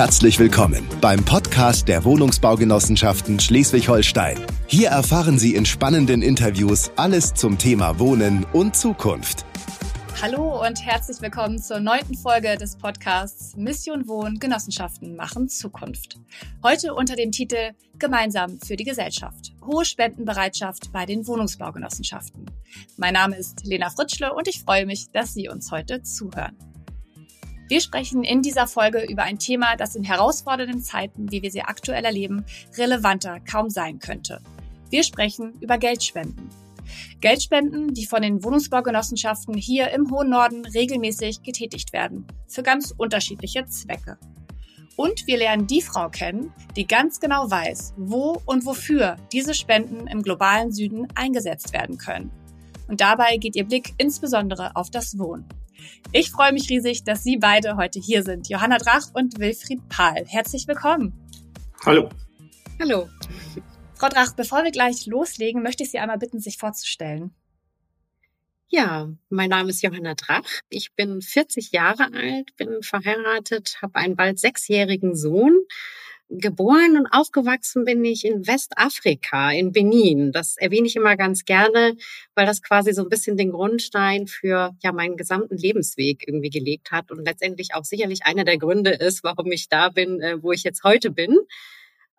Herzlich willkommen beim Podcast der Wohnungsbaugenossenschaften Schleswig-Holstein. Hier erfahren Sie in spannenden Interviews alles zum Thema Wohnen und Zukunft. Hallo und herzlich willkommen zur neunten Folge des Podcasts Mission Wohnen Genossenschaften machen Zukunft. Heute unter dem Titel Gemeinsam für die Gesellschaft. Hohe Spendenbereitschaft bei den Wohnungsbaugenossenschaften. Mein Name ist Lena Fritschle und ich freue mich, dass Sie uns heute zuhören. Wir sprechen in dieser Folge über ein Thema, das in herausfordernden Zeiten, wie wir sie aktuell erleben, relevanter kaum sein könnte. Wir sprechen über Geldspenden. Geldspenden, die von den Wohnungsbaugenossenschaften hier im hohen Norden regelmäßig getätigt werden, für ganz unterschiedliche Zwecke. Und wir lernen die Frau kennen, die ganz genau weiß, wo und wofür diese Spenden im globalen Süden eingesetzt werden können. Und dabei geht ihr Blick insbesondere auf das Wohnen. Ich freue mich riesig, dass Sie beide heute hier sind. Johanna Drach und Wilfried Pahl. Herzlich willkommen. Hallo. Hallo. Frau Drach, bevor wir gleich loslegen, möchte ich Sie einmal bitten, sich vorzustellen. Ja, mein Name ist Johanna Drach. Ich bin 40 Jahre alt, bin verheiratet, habe einen bald sechsjährigen Sohn. Geboren und aufgewachsen bin ich in Westafrika, in Benin. Das erwähne ich immer ganz gerne, weil das quasi so ein bisschen den Grundstein für ja meinen gesamten Lebensweg irgendwie gelegt hat und letztendlich auch sicherlich einer der Gründe ist, warum ich da bin, äh, wo ich jetzt heute bin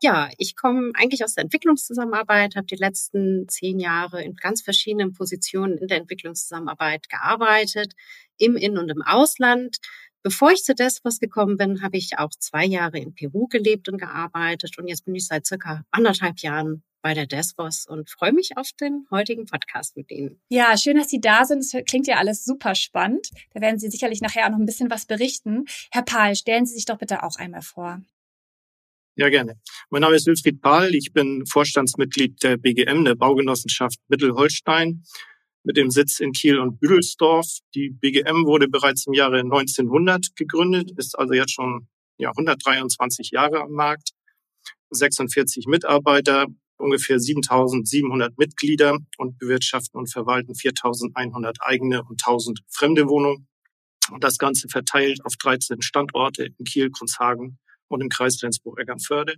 ja, ich komme eigentlich aus der Entwicklungszusammenarbeit, habe die letzten zehn Jahre in ganz verschiedenen Positionen in der Entwicklungszusammenarbeit gearbeitet, im In- und im Ausland. Bevor ich zu Desvos gekommen bin, habe ich auch zwei Jahre in Peru gelebt und gearbeitet und jetzt bin ich seit circa anderthalb Jahren bei der Desvos und freue mich auf den heutigen Podcast mit Ihnen. Ja, schön, dass Sie da sind. Das klingt ja alles super spannend. Da werden Sie sicherlich nachher auch noch ein bisschen was berichten. Herr Pahl, stellen Sie sich doch bitte auch einmal vor. Ja, gerne. Mein Name ist Wilfried Pahl. Ich bin Vorstandsmitglied der BGM, der Baugenossenschaft Mittelholstein, mit dem Sitz in Kiel und Büdelsdorf. Die BGM wurde bereits im Jahre 1900 gegründet, ist also jetzt schon ja, 123 Jahre am Markt, 46 Mitarbeiter, ungefähr 7700 Mitglieder und bewirtschaften und verwalten 4100 eigene und 1000 fremde Wohnungen. Und das Ganze verteilt auf 13 Standorte in Kiel, Kunzhagen und im Kreis Rendsburg-Eckernförde.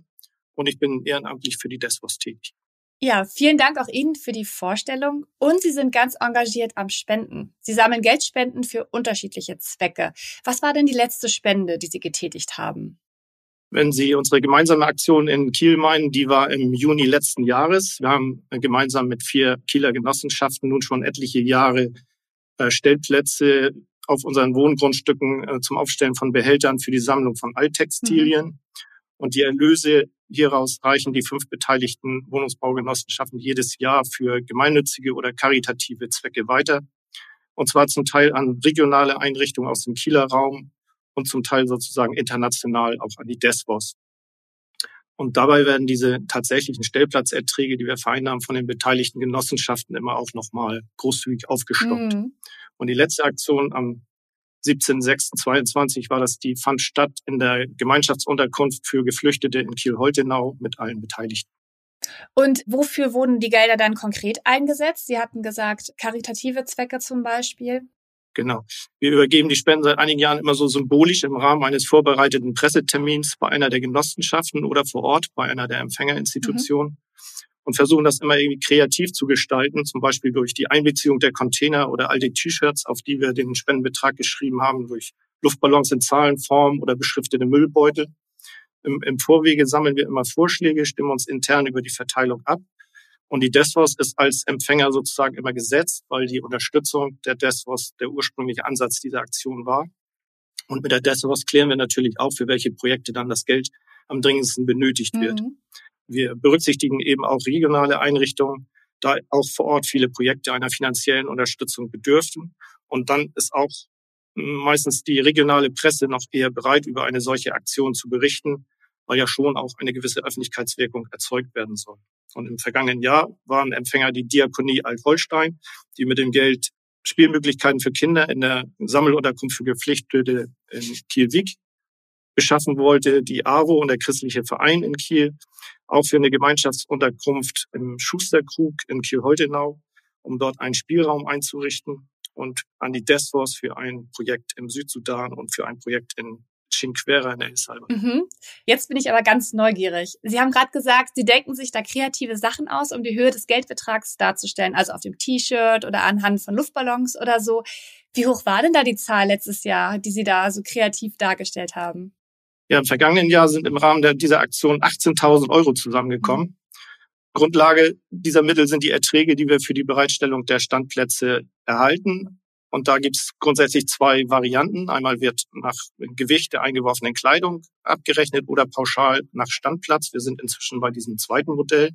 Und ich bin ehrenamtlich für die DESWOS tätig. Ja, vielen Dank auch Ihnen für die Vorstellung. Und Sie sind ganz engagiert am Spenden. Sie sammeln Geldspenden für unterschiedliche Zwecke. Was war denn die letzte Spende, die Sie getätigt haben? Wenn Sie unsere gemeinsame Aktion in Kiel meinen, die war im Juni letzten Jahres. Wir haben gemeinsam mit vier Kieler Genossenschaften nun schon etliche Jahre äh, Stellplätze auf unseren Wohngrundstücken äh, zum Aufstellen von Behältern für die Sammlung von Alttextilien. Mhm. Und die Erlöse hieraus reichen die fünf beteiligten Wohnungsbaugenossenschaften jedes Jahr für gemeinnützige oder karitative Zwecke weiter. Und zwar zum Teil an regionale Einrichtungen aus dem Kieler Raum und zum Teil sozusagen international auch an die DESVOS. Und dabei werden diese tatsächlichen Stellplatzerträge, die wir vereinnahmen, von den beteiligten Genossenschaften immer auch nochmal großzügig aufgestockt. Mhm. Und die letzte Aktion am 17.06.22 war das, die fand statt in der Gemeinschaftsunterkunft für Geflüchtete in Kiel-Holtenau mit allen Beteiligten. Und wofür wurden die Gelder dann konkret eingesetzt? Sie hatten gesagt, karitative Zwecke zum Beispiel. Genau. Wir übergeben die Spenden seit einigen Jahren immer so symbolisch im Rahmen eines vorbereiteten Pressetermins bei einer der Genossenschaften oder vor Ort bei einer der Empfängerinstitutionen. Mhm und versuchen das immer irgendwie kreativ zu gestalten, zum Beispiel durch die Einbeziehung der Container oder alte T-Shirts, auf die wir den Spendenbetrag geschrieben haben, durch Luftballons in Zahlenform oder beschriftete Müllbeutel. Im, Im Vorwege sammeln wir immer Vorschläge, stimmen uns intern über die Verteilung ab. Und die DESVOS ist als Empfänger sozusagen immer gesetzt, weil die Unterstützung der DESVOS der ursprüngliche Ansatz dieser Aktion war. Und mit der DESVOS klären wir natürlich auch, für welche Projekte dann das Geld am dringendsten benötigt wird. Mhm. Wir berücksichtigen eben auch regionale Einrichtungen, da auch vor Ort viele Projekte einer finanziellen Unterstützung bedürften. Und dann ist auch meistens die regionale Presse noch eher bereit, über eine solche Aktion zu berichten, weil ja schon auch eine gewisse Öffentlichkeitswirkung erzeugt werden soll. Und im vergangenen Jahr waren Empfänger die Diakonie Alt-Holstein, die mit dem Geld Spielmöglichkeiten für Kinder in der Sammelunterkunft für Geflüchtete in Kiel-Wieg beschaffen wollte, die AWO und der christliche Verein in Kiel, auch für eine Gemeinschaftsunterkunft im Schusterkrug in Kiel-Holtenau, um dort einen Spielraum einzurichten und an die DESFOS für ein Projekt im Südsudan und für ein Projekt in Cinquera in der Hilfshalber. Mhm. Jetzt bin ich aber ganz neugierig. Sie haben gerade gesagt, Sie denken sich da kreative Sachen aus, um die Höhe des Geldbetrags darzustellen, also auf dem T-Shirt oder anhand von Luftballons oder so. Wie hoch war denn da die Zahl letztes Jahr, die Sie da so kreativ dargestellt haben? Ja, im vergangenen Jahr sind im Rahmen dieser Aktion 18.000 Euro zusammengekommen. Grundlage dieser Mittel sind die Erträge, die wir für die Bereitstellung der Standplätze erhalten. Und da gibt es grundsätzlich zwei Varianten. Einmal wird nach Gewicht der eingeworfenen Kleidung abgerechnet oder pauschal nach Standplatz. Wir sind inzwischen bei diesem zweiten Modell.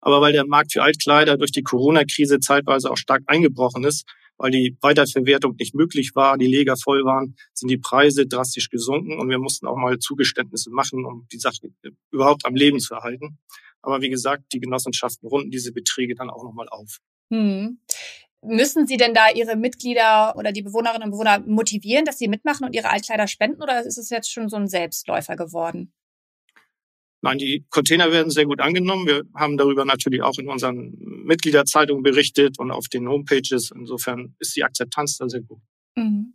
Aber weil der Markt für Altkleider durch die Corona-Krise zeitweise auch stark eingebrochen ist, weil die Weiterverwertung nicht möglich war, die Leger voll waren, sind die Preise drastisch gesunken und wir mussten auch mal Zugeständnisse machen, um die Sache überhaupt am Leben zu erhalten. Aber wie gesagt, die Genossenschaften runden diese Beträge dann auch nochmal auf. Hm. Müssen Sie denn da Ihre Mitglieder oder die Bewohnerinnen und Bewohner motivieren, dass sie mitmachen und ihre Altkleider spenden oder ist es jetzt schon so ein Selbstläufer geworden? Nein, die Container werden sehr gut angenommen. Wir haben darüber natürlich auch in unseren Mitgliederzeitungen berichtet und auf den Homepages. Insofern ist die Akzeptanz da sehr gut. Mhm.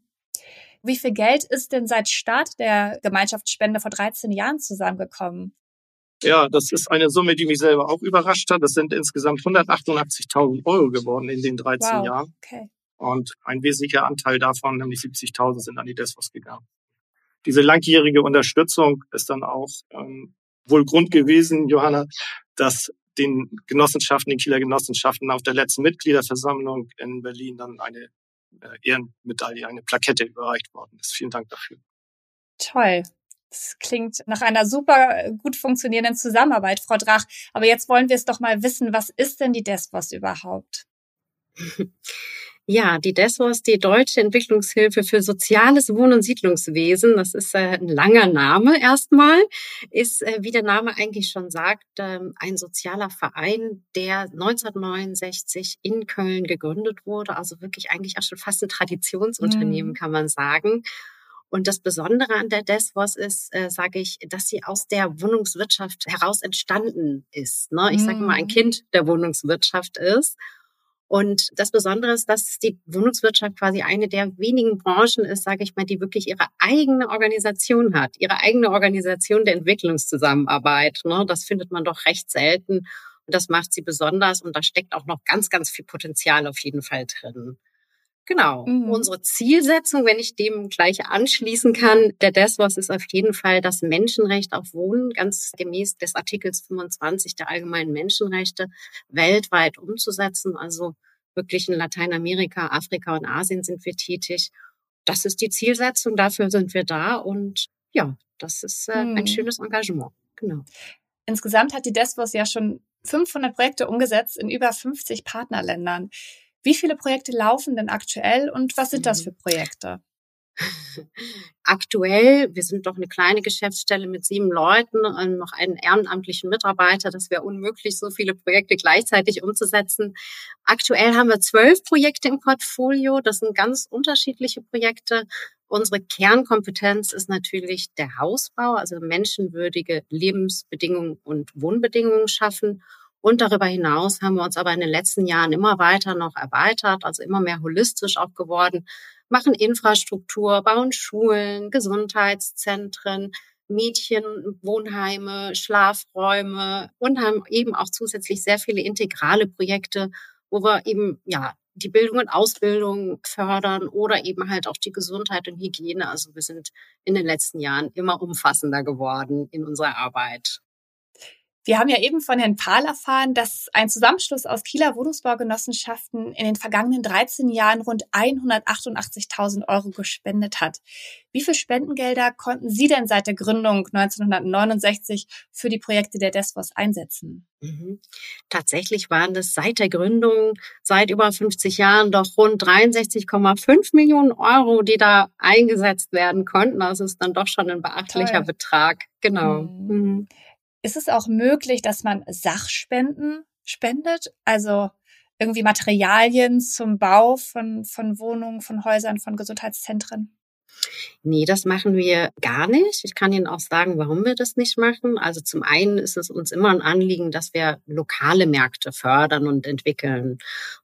Wie viel Geld ist denn seit Start der Gemeinschaftsspende vor 13 Jahren zusammengekommen? Ja, das ist eine Summe, die mich selber auch überrascht hat. Das sind insgesamt 188.000 Euro geworden in den 13 wow. Jahren. Okay. Und ein wesentlicher Anteil davon, nämlich 70.000, sind an die Desvos gegangen. Diese langjährige Unterstützung ist dann auch ähm, wohl Grund gewesen, Johanna, dass den Genossenschaften, den Kieler Genossenschaften auf der letzten Mitgliederversammlung in Berlin dann eine äh, Ehrenmedaille, eine Plakette überreicht worden ist. Vielen Dank dafür. Toll. Das klingt nach einer super gut funktionierenden Zusammenarbeit, Frau Drach. Aber jetzt wollen wir es doch mal wissen, was ist denn die DESWOS überhaupt? Ja, die DESWOS, die Deutsche Entwicklungshilfe für soziales Wohn- und Siedlungswesen, das ist äh, ein langer Name erstmal, ist, äh, wie der Name eigentlich schon sagt, äh, ein sozialer Verein, der 1969 in Köln gegründet wurde. Also wirklich eigentlich auch schon fast ein Traditionsunternehmen, mhm. kann man sagen. Und das Besondere an der DESWOS ist, äh, sage ich, dass sie aus der Wohnungswirtschaft heraus entstanden ist. Ne? Ich sage mal, ein mhm. Kind der Wohnungswirtschaft ist und das Besondere ist, dass die Wohnungswirtschaft quasi eine der wenigen Branchen ist, sage ich mal, die wirklich ihre eigene Organisation hat, ihre eigene Organisation der Entwicklungszusammenarbeit. Ne? Das findet man doch recht selten und das macht sie besonders und da steckt auch noch ganz, ganz viel Potenzial auf jeden Fall drin. Genau. Mhm. Unsere Zielsetzung, wenn ich dem gleich anschließen kann, der DESWOS ist auf jeden Fall das Menschenrecht auf Wohnen, ganz gemäß des Artikels 25 der allgemeinen Menschenrechte, weltweit umzusetzen. Also wirklich in Lateinamerika, Afrika und Asien sind wir tätig. Das ist die Zielsetzung, dafür sind wir da und ja, das ist äh, mhm. ein schönes Engagement. Genau. Insgesamt hat die DESWOS ja schon 500 Projekte umgesetzt in über 50 Partnerländern. Wie viele Projekte laufen denn aktuell und was sind das mhm. für Projekte? Aktuell, wir sind doch eine kleine Geschäftsstelle mit sieben Leuten und noch einen ehrenamtlichen Mitarbeiter. Das wäre unmöglich, so viele Projekte gleichzeitig umzusetzen. Aktuell haben wir zwölf Projekte im Portfolio. Das sind ganz unterschiedliche Projekte. Unsere Kernkompetenz ist natürlich der Hausbau, also menschenwürdige Lebensbedingungen und Wohnbedingungen schaffen. Und darüber hinaus haben wir uns aber in den letzten Jahren immer weiter noch erweitert, also immer mehr holistisch auch geworden, machen Infrastruktur, bauen Schulen, Gesundheitszentren, Mädchenwohnheime, Schlafräume und haben eben auch zusätzlich sehr viele integrale Projekte, wo wir eben, ja, die Bildung und Ausbildung fördern oder eben halt auch die Gesundheit und Hygiene. Also wir sind in den letzten Jahren immer umfassender geworden in unserer Arbeit. Wir haben ja eben von Herrn Pahl erfahren, dass ein Zusammenschluss aus Kieler Wohnungsbaugenossenschaften in den vergangenen 13 Jahren rund 188.000 Euro gespendet hat. Wie viel Spendengelder konnten Sie denn seit der Gründung 1969 für die Projekte der DESVOS einsetzen? Mhm. Tatsächlich waren es seit der Gründung, seit über 50 Jahren, doch rund 63,5 Millionen Euro, die da eingesetzt werden konnten. Das ist dann doch schon ein beachtlicher Toll. Betrag. Genau. Mhm. Mhm. Ist es auch möglich, dass man Sachspenden spendet? Also irgendwie Materialien zum Bau von, von Wohnungen, von Häusern, von Gesundheitszentren? Nee, das machen wir gar nicht. Ich kann Ihnen auch sagen, warum wir das nicht machen. Also zum einen ist es uns immer ein Anliegen, dass wir lokale Märkte fördern und entwickeln.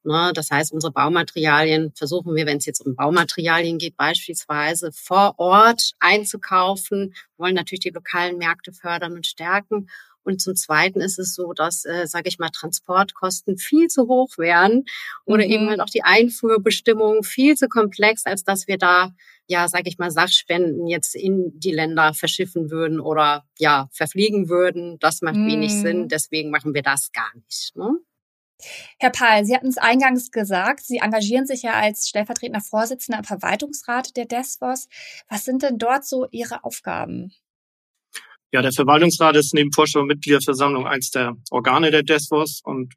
Ne, das heißt, unsere Baumaterialien versuchen wir, wenn es jetzt um Baumaterialien geht, beispielsweise vor Ort einzukaufen, wir wollen natürlich die lokalen Märkte fördern und stärken. Und zum Zweiten ist es so, dass, äh, sage ich mal, Transportkosten viel zu hoch wären oder mhm. eben halt auch die Einfuhrbestimmungen viel zu komplex, als dass wir da ja, sage ich mal, Sachspenden jetzt in die Länder verschiffen würden oder ja, verfliegen würden. Das macht mm. wenig Sinn. Deswegen machen wir das gar nicht. Ne? Herr Pahl, Sie hatten es eingangs gesagt, Sie engagieren sich ja als stellvertretender Vorsitzender im Verwaltungsrat der DESFOS. Was sind denn dort so Ihre Aufgaben? Ja, der Verwaltungsrat ist neben Vorstand und Mitgliederversammlung eins der Organe der DESFOS und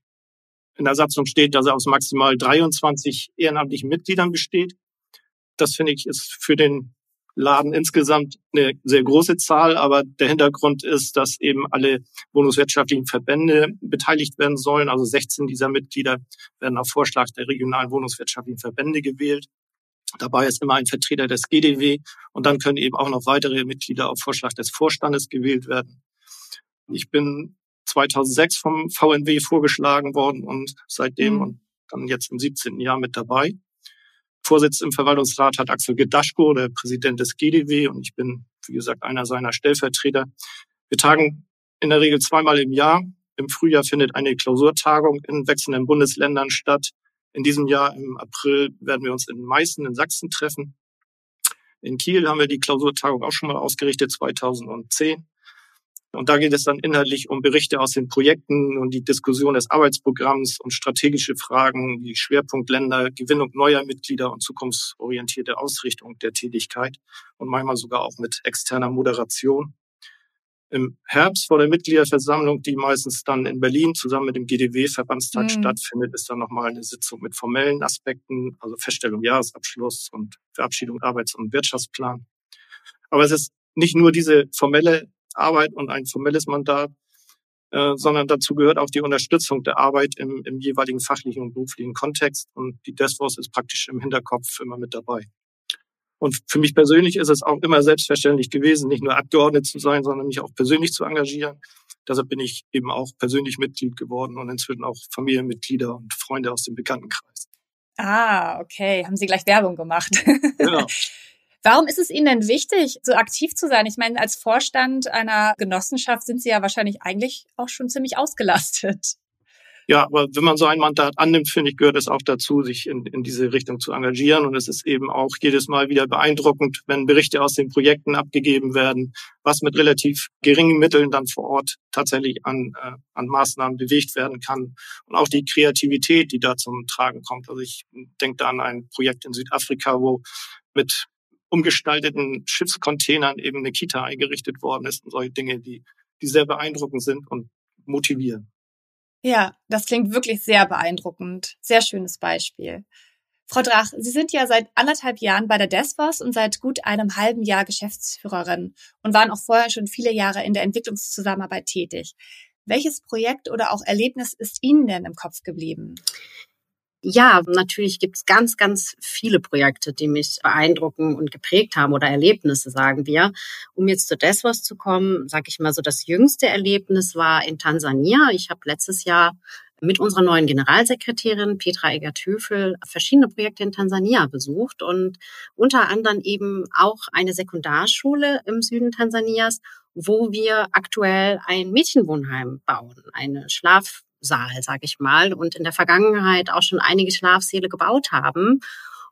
in der Satzung steht, dass er aus maximal 23 ehrenamtlichen Mitgliedern besteht. Das finde ich ist für den Laden insgesamt eine sehr große Zahl, aber der Hintergrund ist, dass eben alle wohnungswirtschaftlichen Verbände beteiligt werden sollen. Also 16 dieser Mitglieder werden auf Vorschlag der regionalen wohnungswirtschaftlichen Verbände gewählt. Dabei ist immer ein Vertreter des GDW und dann können eben auch noch weitere Mitglieder auf Vorschlag des Vorstandes gewählt werden. Ich bin 2006 vom VNW vorgeschlagen worden und seitdem mhm. und dann jetzt im 17. Jahr mit dabei. Vorsitz im Verwaltungsrat hat Axel Gedaschko, der Präsident des GDW, und ich bin, wie gesagt, einer seiner Stellvertreter. Wir tagen in der Regel zweimal im Jahr. Im Frühjahr findet eine Klausurtagung in wechselnden Bundesländern statt. In diesem Jahr im April werden wir uns in Meißen in Sachsen treffen. In Kiel haben wir die Klausurtagung auch schon mal ausgerichtet, 2010. Und da geht es dann inhaltlich um Berichte aus den Projekten und die Diskussion des Arbeitsprogramms und strategische Fragen wie Schwerpunktländer, Gewinnung neuer Mitglieder und zukunftsorientierte Ausrichtung der Tätigkeit und manchmal sogar auch mit externer Moderation. Im Herbst vor der Mitgliederversammlung, die meistens dann in Berlin zusammen mit dem GDW-Verbandstag mhm. stattfindet, ist dann nochmal eine Sitzung mit formellen Aspekten, also Feststellung Jahresabschluss und Verabschiedung Arbeits- und Wirtschaftsplan. Aber es ist nicht nur diese formelle Arbeit und ein formelles Mandat, äh, sondern dazu gehört auch die Unterstützung der Arbeit im, im jeweiligen fachlichen und beruflichen Kontext. Und die DESFOS ist praktisch im Hinterkopf immer mit dabei. Und für mich persönlich ist es auch immer selbstverständlich gewesen, nicht nur Abgeordnet zu sein, sondern mich auch persönlich zu engagieren. Deshalb bin ich eben auch persönlich Mitglied geworden und inzwischen auch Familienmitglieder und Freunde aus dem Bekanntenkreis. Ah, okay. Haben Sie gleich Werbung gemacht. Genau. Warum ist es Ihnen denn wichtig, so aktiv zu sein? Ich meine, als Vorstand einer Genossenschaft sind Sie ja wahrscheinlich eigentlich auch schon ziemlich ausgelastet. Ja, aber wenn man so ein Mandat annimmt, finde ich, gehört es auch dazu, sich in, in diese Richtung zu engagieren. Und es ist eben auch jedes Mal wieder beeindruckend, wenn Berichte aus den Projekten abgegeben werden, was mit relativ geringen Mitteln dann vor Ort tatsächlich an, äh, an Maßnahmen bewegt werden kann. Und auch die Kreativität, die da zum Tragen kommt. Also ich denke da an ein Projekt in Südafrika, wo mit umgestalteten Schiffscontainern eben eine Kita eingerichtet worden ist und solche Dinge, die, die sehr beeindruckend sind und motivieren. Ja, das klingt wirklich sehr beeindruckend. Sehr schönes Beispiel. Frau Drach, Sie sind ja seit anderthalb Jahren bei der DESFOS und seit gut einem halben Jahr Geschäftsführerin und waren auch vorher schon viele Jahre in der Entwicklungszusammenarbeit tätig. Welches Projekt oder auch Erlebnis ist Ihnen denn im Kopf geblieben? Ja, natürlich gibt's ganz, ganz viele Projekte, die mich beeindrucken und geprägt haben oder Erlebnisse, sagen wir. Um jetzt zu Desvos zu kommen, sage ich mal so, das jüngste Erlebnis war in Tansania. Ich habe letztes Jahr mit unserer neuen Generalsekretärin Petra Egert-Höfel verschiedene Projekte in Tansania besucht und unter anderem eben auch eine Sekundarschule im Süden Tansanias, wo wir aktuell ein Mädchenwohnheim bauen, eine Schlaf Saal, sage ich mal, und in der Vergangenheit auch schon einige Schlafsäle gebaut haben.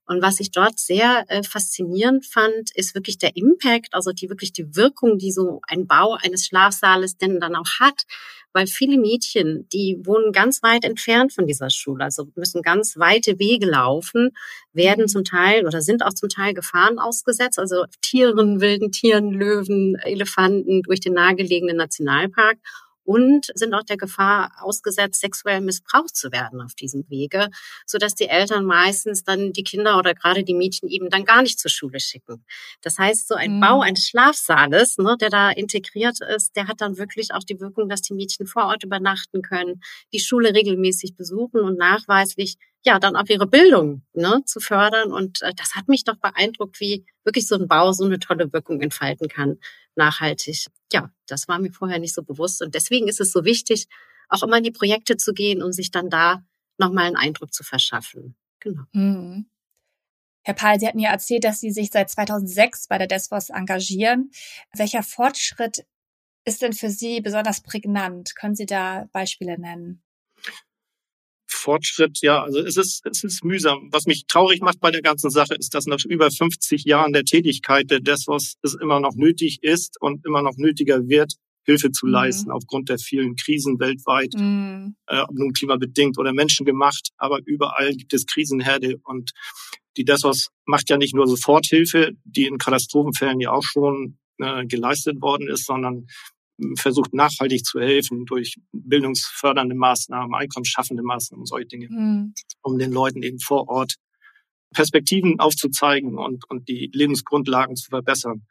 Und was ich dort sehr äh, faszinierend fand, ist wirklich der Impact, also die wirklich die Wirkung, die so ein Bau eines Schlafsaales denn dann auch hat, weil viele Mädchen, die wohnen ganz weit entfernt von dieser Schule, also müssen ganz weite Wege laufen, werden zum Teil oder sind auch zum Teil Gefahren ausgesetzt, also Tieren, wilden Tieren, Löwen, Elefanten durch den nahegelegenen Nationalpark und sind auch der Gefahr ausgesetzt, sexuell missbraucht zu werden auf diesem Wege, so dass die Eltern meistens dann die Kinder oder gerade die Mädchen eben dann gar nicht zur Schule schicken. Das heißt, so ein mhm. Bau eines Schlafsaales, ne, der da integriert ist, der hat dann wirklich auch die Wirkung, dass die Mädchen vor Ort übernachten können, die Schule regelmäßig besuchen und nachweislich ja dann auch ihre Bildung ne, zu fördern. Und äh, das hat mich doch beeindruckt, wie wirklich so ein Bau so eine tolle Wirkung entfalten kann, nachhaltig. Ja, das war mir vorher nicht so bewusst. Und deswegen ist es so wichtig, auch immer in die Projekte zu gehen, um sich dann da nochmal einen Eindruck zu verschaffen. Genau. Mhm. Herr Pahl, Sie hatten ja erzählt, dass Sie sich seit 2006 bei der DESFOS engagieren. Welcher Fortschritt ist denn für Sie besonders prägnant? Können Sie da Beispiele nennen? Fortschritt, ja, also es ist, es ist mühsam. Was mich traurig macht bei der ganzen Sache ist, dass nach über 50 Jahren der Tätigkeit der DESOS es immer noch nötig ist und immer noch nötiger wird, Hilfe zu mhm. leisten aufgrund der vielen Krisen weltweit, mhm. äh, ob nun klimabedingt oder menschengemacht, aber überall gibt es Krisenherde und die DESOS macht ja nicht nur Soforthilfe, die in Katastrophenfällen ja auch schon äh, geleistet worden ist, sondern versucht nachhaltig zu helfen durch bildungsfördernde Maßnahmen, einkommensschaffende Maßnahmen und solche Dinge, mhm. um den Leuten eben vor Ort Perspektiven aufzuzeigen und, und die Lebensgrundlagen zu verbessern.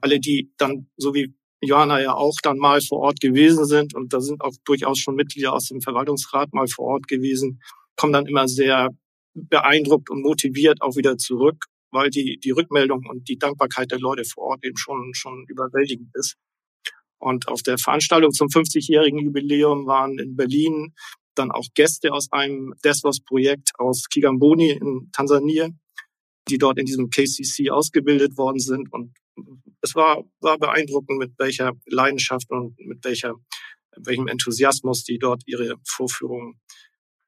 Alle, die dann, so wie Johanna ja auch dann mal vor Ort gewesen sind, und da sind auch durchaus schon Mitglieder aus dem Verwaltungsrat mal vor Ort gewesen, kommen dann immer sehr beeindruckt und motiviert auch wieder zurück, weil die, die Rückmeldung und die Dankbarkeit der Leute vor Ort eben schon, schon überwältigend ist. Und auf der Veranstaltung zum 50-jährigen Jubiläum waren in Berlin dann auch Gäste aus einem Desvos-Projekt aus Kigamboni in Tansania, die dort in diesem KCC ausgebildet worden sind. Und es war, war beeindruckend, mit welcher Leidenschaft und mit welcher, welchem Enthusiasmus die dort ihre Vorführungen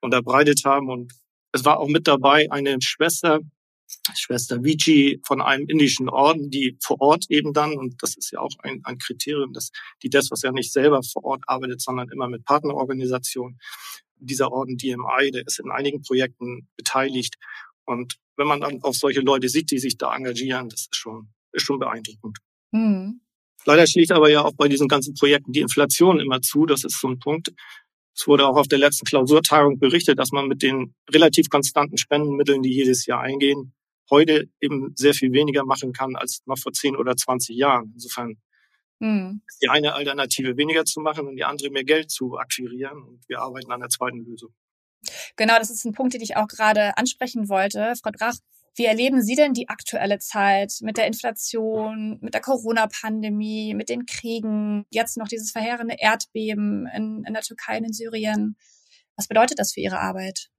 unterbreitet haben. Und es war auch mit dabei eine Schwester, Schwester Vici von einem indischen Orden, die vor Ort eben dann, und das ist ja auch ein, ein Kriterium, dass die das, was ja nicht selber vor Ort arbeitet, sondern immer mit Partnerorganisationen, dieser Orden DMI, der ist in einigen Projekten beteiligt. Und wenn man dann auf solche Leute sieht, die sich da engagieren, das ist schon, ist schon beeindruckend. Mhm. Leider schlägt aber ja auch bei diesen ganzen Projekten die Inflation immer zu. Das ist so ein Punkt. Es wurde auch auf der letzten Klausurtagung berichtet, dass man mit den relativ konstanten Spendenmitteln, die jedes Jahr eingehen, heute eben sehr viel weniger machen kann als noch vor 10 oder 20 Jahren. Insofern hm. ist die eine Alternative weniger zu machen und die andere mehr Geld zu akquirieren. Und wir arbeiten an der zweiten Lösung. Genau, das ist ein Punkt, den ich auch gerade ansprechen wollte. Frau Drach, wie erleben Sie denn die aktuelle Zeit mit der Inflation, mit der Corona-Pandemie, mit den Kriegen, jetzt noch dieses verheerende Erdbeben in, in der Türkei und in Syrien? Was bedeutet das für Ihre Arbeit?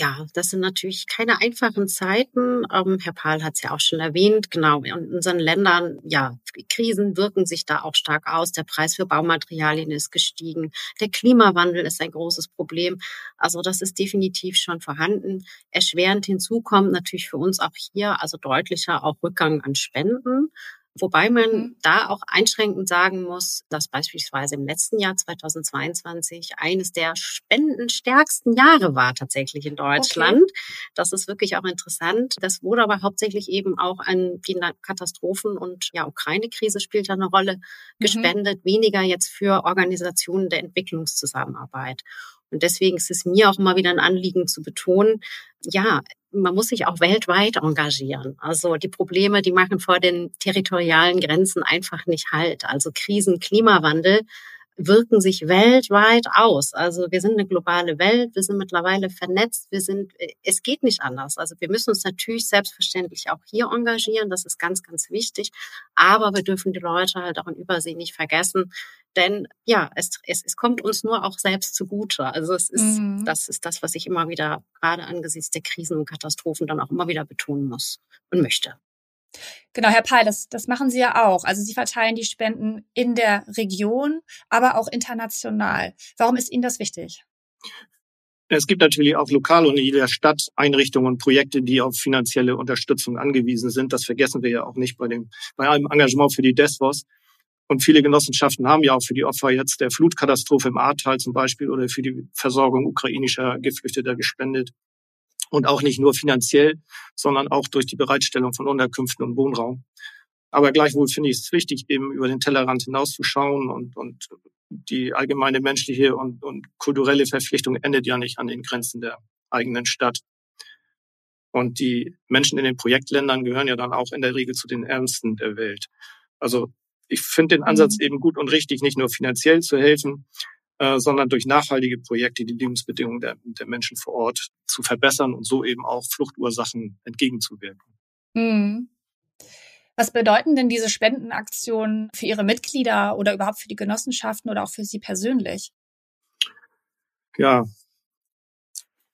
Ja, das sind natürlich keine einfachen Zeiten. Ähm, Herr Pahl hat es ja auch schon erwähnt. Genau, in unseren Ländern, ja, Krisen wirken sich da auch stark aus. Der Preis für Baumaterialien ist gestiegen. Der Klimawandel ist ein großes Problem. Also das ist definitiv schon vorhanden. Erschwerend hinzu kommt natürlich für uns auch hier, also deutlicher auch Rückgang an Spenden. Wobei man mhm. da auch einschränkend sagen muss, dass beispielsweise im letzten Jahr 2022 eines der spendenstärksten Jahre war tatsächlich in Deutschland. Okay. Das ist wirklich auch interessant. Das wurde aber hauptsächlich eben auch an die Katastrophen und ja, Ukraine-Krise spielt da eine Rolle mhm. gespendet, weniger jetzt für Organisationen der Entwicklungszusammenarbeit. Und deswegen ist es mir auch immer wieder ein Anliegen zu betonen, ja, man muss sich auch weltweit engagieren. Also die Probleme, die machen vor den territorialen Grenzen einfach nicht halt. Also Krisen, Klimawandel wirken sich weltweit aus. Also wir sind eine globale Welt, wir sind mittlerweile vernetzt, wir sind, es geht nicht anders. Also wir müssen uns natürlich selbstverständlich auch hier engagieren, das ist ganz, ganz wichtig. Aber wir dürfen die Leute halt auch in Übersee nicht vergessen, denn ja, es, es, es kommt uns nur auch selbst zugute. Also es ist, mhm. das ist das, was ich immer wieder gerade angesichts der Krisen und Katastrophen dann auch immer wieder betonen muss und möchte. Genau, Herr Peil, das, das machen Sie ja auch. Also Sie verteilen die Spenden in der Region, aber auch international. Warum ist Ihnen das wichtig? Es gibt natürlich auch lokal und in jeder Stadt Einrichtungen und Projekte, die auf finanzielle Unterstützung angewiesen sind. Das vergessen wir ja auch nicht bei dem, bei einem Engagement für die DESVOS. Und viele Genossenschaften haben ja auch für die Opfer jetzt der Flutkatastrophe im Ahrtal zum Beispiel oder für die Versorgung ukrainischer Geflüchteter gespendet und auch nicht nur finanziell, sondern auch durch die Bereitstellung von Unterkünften und Wohnraum. Aber gleichwohl finde ich es wichtig, eben über den Tellerrand hinauszuschauen und, und die allgemeine menschliche und, und kulturelle Verpflichtung endet ja nicht an den Grenzen der eigenen Stadt. Und die Menschen in den Projektländern gehören ja dann auch in der Regel zu den Ärmsten der Welt. Also ich finde den Ansatz mhm. eben gut und richtig, nicht nur finanziell zu helfen, äh, sondern durch nachhaltige Projekte die Lebensbedingungen der, der, Menschen vor Ort zu verbessern und so eben auch Fluchtursachen entgegenzuwirken. Mhm. Was bedeuten denn diese Spendenaktionen für Ihre Mitglieder oder überhaupt für die Genossenschaften oder auch für Sie persönlich? Ja,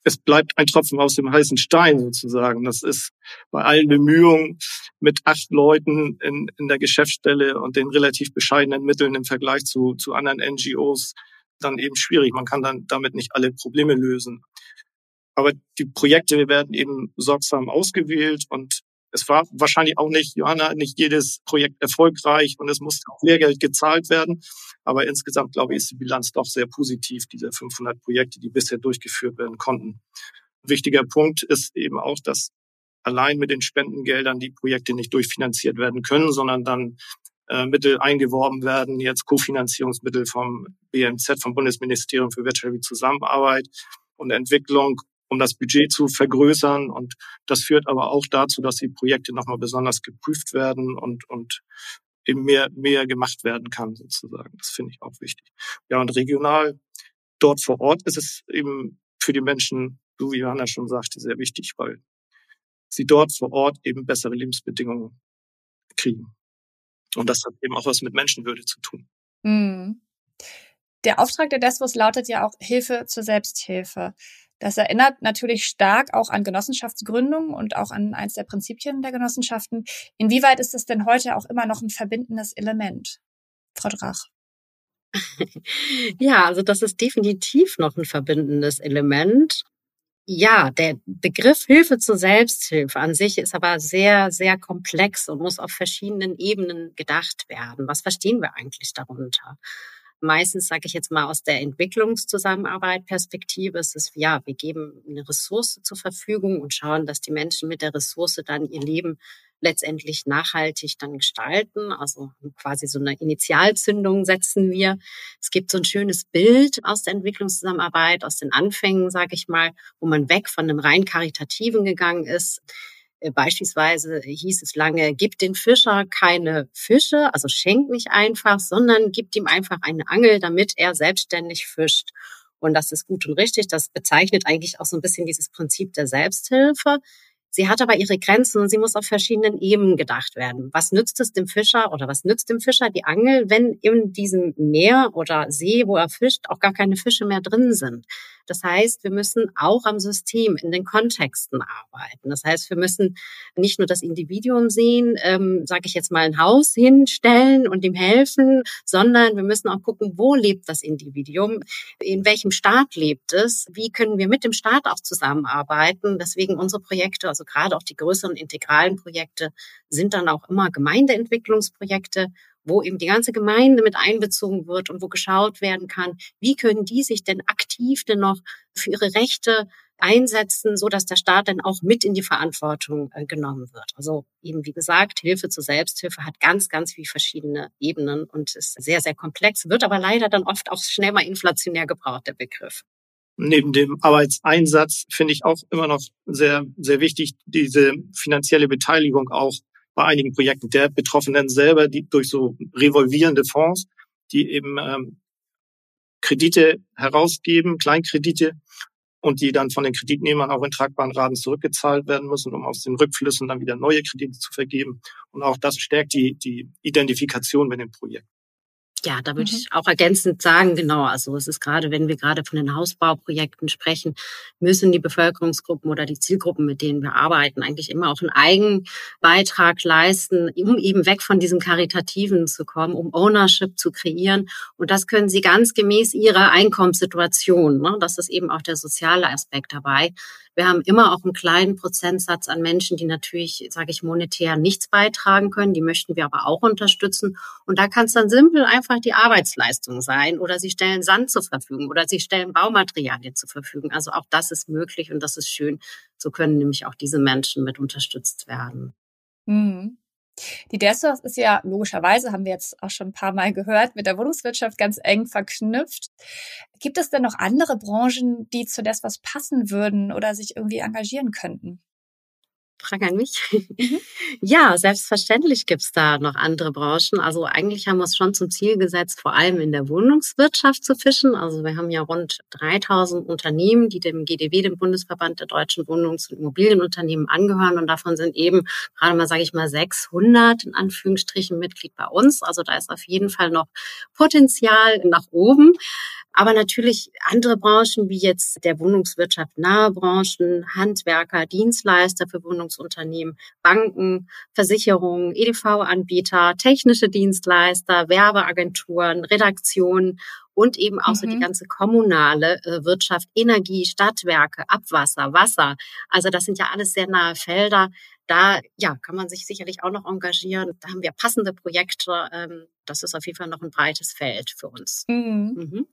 es bleibt ein Tropfen aus dem heißen Stein sozusagen. Das ist bei allen Bemühungen mit acht Leuten in, in der Geschäftsstelle und den relativ bescheidenen Mitteln im Vergleich zu, zu anderen NGOs dann eben schwierig. Man kann dann damit nicht alle Probleme lösen. Aber die Projekte werden eben sorgsam ausgewählt und es war wahrscheinlich auch nicht, Johanna, nicht jedes Projekt erfolgreich und es musste auch Lehrgeld gezahlt werden. Aber insgesamt, glaube ich, ist die Bilanz doch sehr positiv, diese 500 Projekte, die bisher durchgeführt werden konnten. Wichtiger Punkt ist eben auch, dass allein mit den Spendengeldern die Projekte nicht durchfinanziert werden können, sondern dann Mittel eingeworben werden, jetzt Kofinanzierungsmittel vom BMZ, vom Bundesministerium für wirtschaftliche Zusammenarbeit und Entwicklung um das Budget zu vergrößern. Und das führt aber auch dazu, dass die Projekte nochmal besonders geprüft werden und, und eben mehr, mehr gemacht werden kann, sozusagen. Das finde ich auch wichtig. Ja, und regional, dort vor Ort ist es eben für die Menschen, so wie Johanna schon sagte, sehr wichtig, weil sie dort vor Ort eben bessere Lebensbedingungen kriegen. Und das hat eben auch was mit Menschenwürde zu tun. Mhm. Der Auftrag der DESWOS lautet ja auch Hilfe zur Selbsthilfe. Das erinnert natürlich stark auch an Genossenschaftsgründung und auch an eins der Prinzipien der Genossenschaften. Inwieweit ist es denn heute auch immer noch ein verbindendes Element? Frau Drach. Ja, also das ist definitiv noch ein verbindendes Element. Ja, der Begriff Hilfe zur Selbsthilfe an sich ist aber sehr, sehr komplex und muss auf verschiedenen Ebenen gedacht werden. Was verstehen wir eigentlich darunter? meistens, sage ich jetzt mal, aus der Entwicklungszusammenarbeit Perspektive ist es, ja, wir geben eine Ressource zur Verfügung und schauen, dass die Menschen mit der Ressource dann ihr Leben letztendlich nachhaltig dann gestalten. Also quasi so eine Initialzündung setzen wir. Es gibt so ein schönes Bild aus der Entwicklungszusammenarbeit, aus den Anfängen, sage ich mal, wo man weg von einem rein karitativen gegangen ist äh, beispielsweise hieß es lange, gib den Fischer keine Fische, also schenk nicht einfach, sondern gib ihm einfach eine Angel, damit er selbstständig fischt. Und das ist gut und richtig. Das bezeichnet eigentlich auch so ein bisschen dieses Prinzip der Selbsthilfe. Sie hat aber ihre Grenzen und sie muss auf verschiedenen Ebenen gedacht werden. Was nützt es dem Fischer oder was nützt dem Fischer die Angel, wenn in diesem Meer oder See, wo er fischt, auch gar keine Fische mehr drin sind? Das heißt, wir müssen auch am System, in den Kontexten arbeiten. Das heißt, wir müssen nicht nur das Individuum sehen, ähm, sage ich jetzt mal, ein Haus hinstellen und ihm helfen, sondern wir müssen auch gucken, wo lebt das Individuum, in welchem Staat lebt es, wie können wir mit dem Staat auch zusammenarbeiten. Deswegen unsere Projekte, also gerade auch die größeren integralen Projekte, sind dann auch immer Gemeindeentwicklungsprojekte wo eben die ganze Gemeinde mit einbezogen wird und wo geschaut werden kann, wie können die sich denn aktiv denn noch für ihre Rechte einsetzen, so dass der Staat dann auch mit in die Verantwortung äh, genommen wird. Also eben wie gesagt, Hilfe zur Selbsthilfe hat ganz, ganz viele verschiedene Ebenen und ist sehr, sehr komplex, wird aber leider dann oft auch schnell mal inflationär gebraucht, der Begriff. Neben dem Arbeitseinsatz finde ich auch immer noch sehr, sehr wichtig, diese finanzielle Beteiligung auch bei einigen Projekten der Betroffenen selber, die durch so revolvierende Fonds, die eben ähm, Kredite herausgeben, Kleinkredite, und die dann von den Kreditnehmern auch in tragbaren Raten zurückgezahlt werden müssen, um aus den Rückflüssen dann wieder neue Kredite zu vergeben. Und auch das stärkt die, die Identifikation mit dem Projekt. Ja, da würde mhm. ich auch ergänzend sagen, genau, also es ist gerade, wenn wir gerade von den Hausbauprojekten sprechen, müssen die Bevölkerungsgruppen oder die Zielgruppen, mit denen wir arbeiten, eigentlich immer auch einen Eigenbeitrag leisten, um eben weg von diesem Karitativen zu kommen, um Ownership zu kreieren. Und das können sie ganz gemäß ihrer Einkommenssituation. Ne? Das ist eben auch der soziale Aspekt dabei. Wir haben immer auch einen kleinen Prozentsatz an Menschen, die natürlich, sage ich, monetär nichts beitragen können. Die möchten wir aber auch unterstützen. Und da kann es dann simpel einfach die Arbeitsleistung sein oder sie stellen Sand zur Verfügung oder sie stellen Baumaterialien zur Verfügung. Also auch das ist möglich und das ist schön. So können nämlich auch diese Menschen mit unterstützt werden. Mhm. Die Dessos ist ja logischerweise, haben wir jetzt auch schon ein paar Mal gehört, mit der Wohnungswirtschaft ganz eng verknüpft. Gibt es denn noch andere Branchen, die zu Dessos passen würden oder sich irgendwie engagieren könnten? Frage an mich. Mhm. Ja, selbstverständlich gibt's da noch andere Branchen. Also eigentlich haben wir es schon zum Ziel gesetzt, vor allem in der Wohnungswirtschaft zu fischen. Also wir haben ja rund 3000 Unternehmen, die dem GDW, dem Bundesverband der deutschen Wohnungs- und Immobilienunternehmen angehören. Und davon sind eben gerade mal, sage ich mal, 600 in Anführungsstrichen Mitglied bei uns. Also da ist auf jeden Fall noch Potenzial nach oben. Aber natürlich andere Branchen wie jetzt der Wohnungswirtschaft nahe Branchen, Handwerker, Dienstleister für Wohnungsunternehmen, Banken, Versicherungen, EDV-Anbieter, technische Dienstleister, Werbeagenturen, Redaktionen und eben auch mhm. so die mhm. ganze kommunale äh, Wirtschaft, Energie, Stadtwerke, Abwasser, Wasser. Also das sind ja alles sehr nahe Felder. Da ja, kann man sich sicherlich auch noch engagieren. Da haben wir passende Projekte. Ähm, das ist auf jeden Fall noch ein breites Feld für uns. Mhm. Mhm.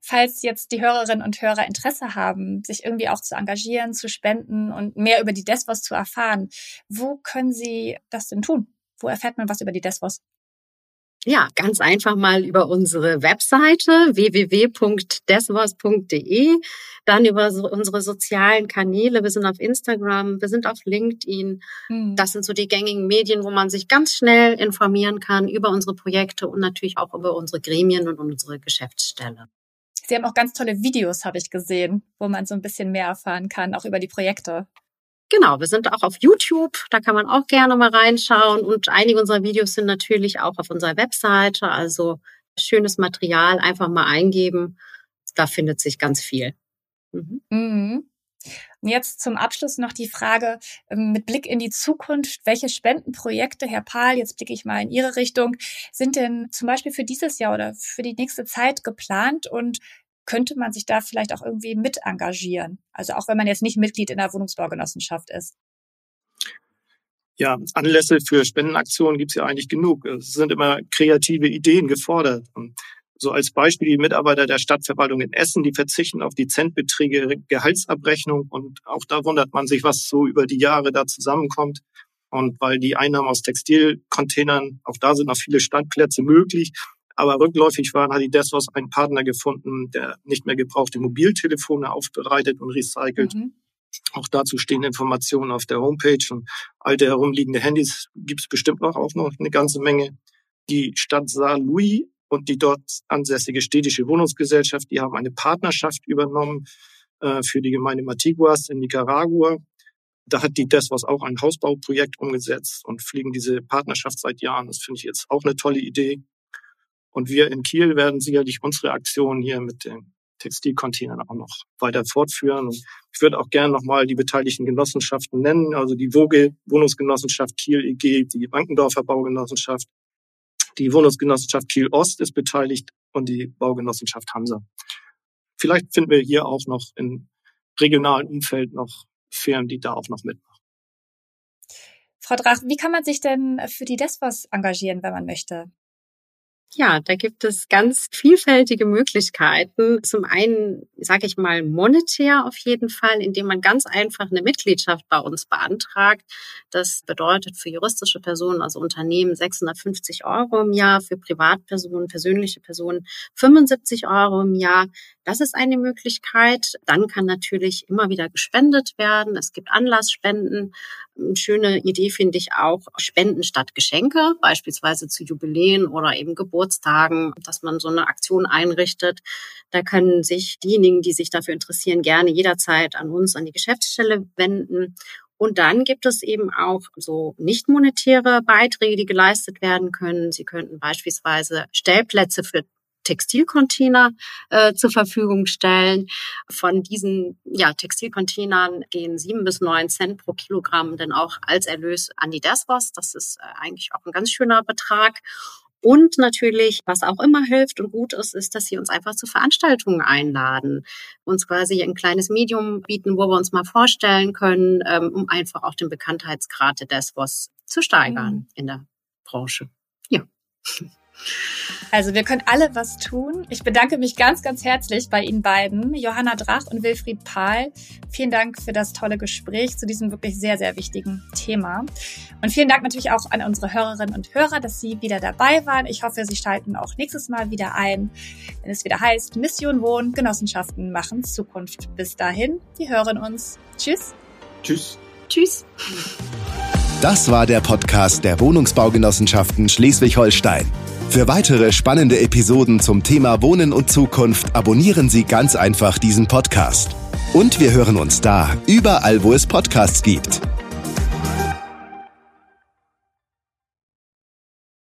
Falls jetzt die Hörerinnen und Hörer Interesse haben, sich irgendwie auch zu engagieren, zu spenden und mehr über die Desvos zu erfahren, wo können sie das denn tun? Wo erfährt man was über die Desvos? Ja, ganz einfach mal über unsere Webseite www.deswas.de, dann über so unsere sozialen Kanäle. Wir sind auf Instagram, wir sind auf LinkedIn. Mhm. Das sind so die gängigen Medien, wo man sich ganz schnell informieren kann über unsere Projekte und natürlich auch über unsere Gremien und unsere Geschäftsstelle. Sie haben auch ganz tolle Videos, habe ich gesehen, wo man so ein bisschen mehr erfahren kann, auch über die Projekte. Genau, wir sind auch auf YouTube, da kann man auch gerne mal reinschauen und einige unserer Videos sind natürlich auch auf unserer Webseite, also schönes Material einfach mal eingeben, da findet sich ganz viel. Mhm. Mhm. Und jetzt zum Abschluss noch die Frage ähm, mit Blick in die Zukunft. Welche Spendenprojekte, Herr Pahl, jetzt blicke ich mal in Ihre Richtung, sind denn zum Beispiel für dieses Jahr oder für die nächste Zeit geplant und könnte man sich da vielleicht auch irgendwie mit engagieren? Also auch wenn man jetzt nicht Mitglied in der Wohnungsbaugenossenschaft ist. Ja, Anlässe für Spendenaktionen gibt es ja eigentlich genug. Es sind immer kreative Ideen gefordert. So als Beispiel die Mitarbeiter der Stadtverwaltung in Essen, die verzichten auf die Centbeträge Gehaltsabrechnung und auch da wundert man sich, was so über die Jahre da zusammenkommt. Und weil die Einnahmen aus Textilcontainern, auch da sind noch viele Standplätze möglich, aber rückläufig waren, hat die Desvos einen Partner gefunden, der nicht mehr gebrauchte Mobiltelefone aufbereitet und recycelt. Mhm. Auch dazu stehen Informationen auf der Homepage und alte herumliegende Handys gibt es bestimmt noch auch noch eine ganze Menge. Die Stadt Saar-Louis und die dort ansässige städtische Wohnungsgesellschaft, die haben eine Partnerschaft übernommen äh, für die Gemeinde Matiguas in Nicaragua. Da hat die Desvos auch ein Hausbauprojekt umgesetzt und fliegen diese Partnerschaft seit Jahren. Das finde ich jetzt auch eine tolle Idee. Und wir in Kiel werden sicherlich unsere Aktion hier mit den Textilcontainern auch noch weiter fortführen. Und ich würde auch gerne nochmal die beteiligten Genossenschaften nennen, also die Woge Wohnungsgenossenschaft Kiel EG, die Bankendorfer Baugenossenschaft, die Wohnungsgenossenschaft Kiel Ost ist beteiligt und die Baugenossenschaft Hansa. Vielleicht finden wir hier auch noch im regionalen Umfeld noch Firmen, die da auch noch mitmachen. Frau Drach, wie kann man sich denn für die Desvos engagieren, wenn man möchte? Ja, da gibt es ganz vielfältige Möglichkeiten. Zum einen, sage ich mal, monetär auf jeden Fall, indem man ganz einfach eine Mitgliedschaft bei uns beantragt. Das bedeutet für juristische Personen, also Unternehmen, 650 Euro im Jahr, für Privatpersonen, persönliche Personen 75 Euro im Jahr. Das ist eine Möglichkeit. Dann kann natürlich immer wieder gespendet werden. Es gibt Anlassspenden. Eine schöne Idee finde ich auch Spenden statt Geschenke, beispielsweise zu Jubiläen oder eben Geburtstagen, dass man so eine Aktion einrichtet. Da können sich diejenigen, die sich dafür interessieren, gerne jederzeit an uns, an die Geschäftsstelle wenden. Und dann gibt es eben auch so nicht monetäre Beiträge, die geleistet werden können. Sie könnten beispielsweise Stellplätze für Textilcontainer äh, zur Verfügung stellen. Von diesen ja, Textilcontainern gehen sieben bis neun Cent pro Kilogramm dann auch als Erlös an die Desvos. Das ist äh, eigentlich auch ein ganz schöner Betrag. Und natürlich, was auch immer hilft und gut ist, ist, dass sie uns einfach zu Veranstaltungen einladen, uns quasi ein kleines Medium bieten, wo wir uns mal vorstellen können, ähm, um einfach auch den Bekanntheitsgrad der Desvos zu steigern mhm. in der Branche. Also wir können alle was tun. Ich bedanke mich ganz, ganz herzlich bei Ihnen beiden, Johanna Drach und Wilfried Pahl. Vielen Dank für das tolle Gespräch zu diesem wirklich sehr, sehr wichtigen Thema. Und vielen Dank natürlich auch an unsere Hörerinnen und Hörer, dass Sie wieder dabei waren. Ich hoffe, Sie schalten auch nächstes Mal wieder ein, wenn es wieder heißt Mission Wohnen, Genossenschaften machen Zukunft. Bis dahin, wir hören uns. Tschüss. Tschüss. Tschüss. Das war der Podcast der Wohnungsbaugenossenschaften Schleswig-Holstein. Für weitere spannende Episoden zum Thema Wohnen und Zukunft abonnieren Sie ganz einfach diesen Podcast. Und wir hören uns da, überall, wo es Podcasts gibt.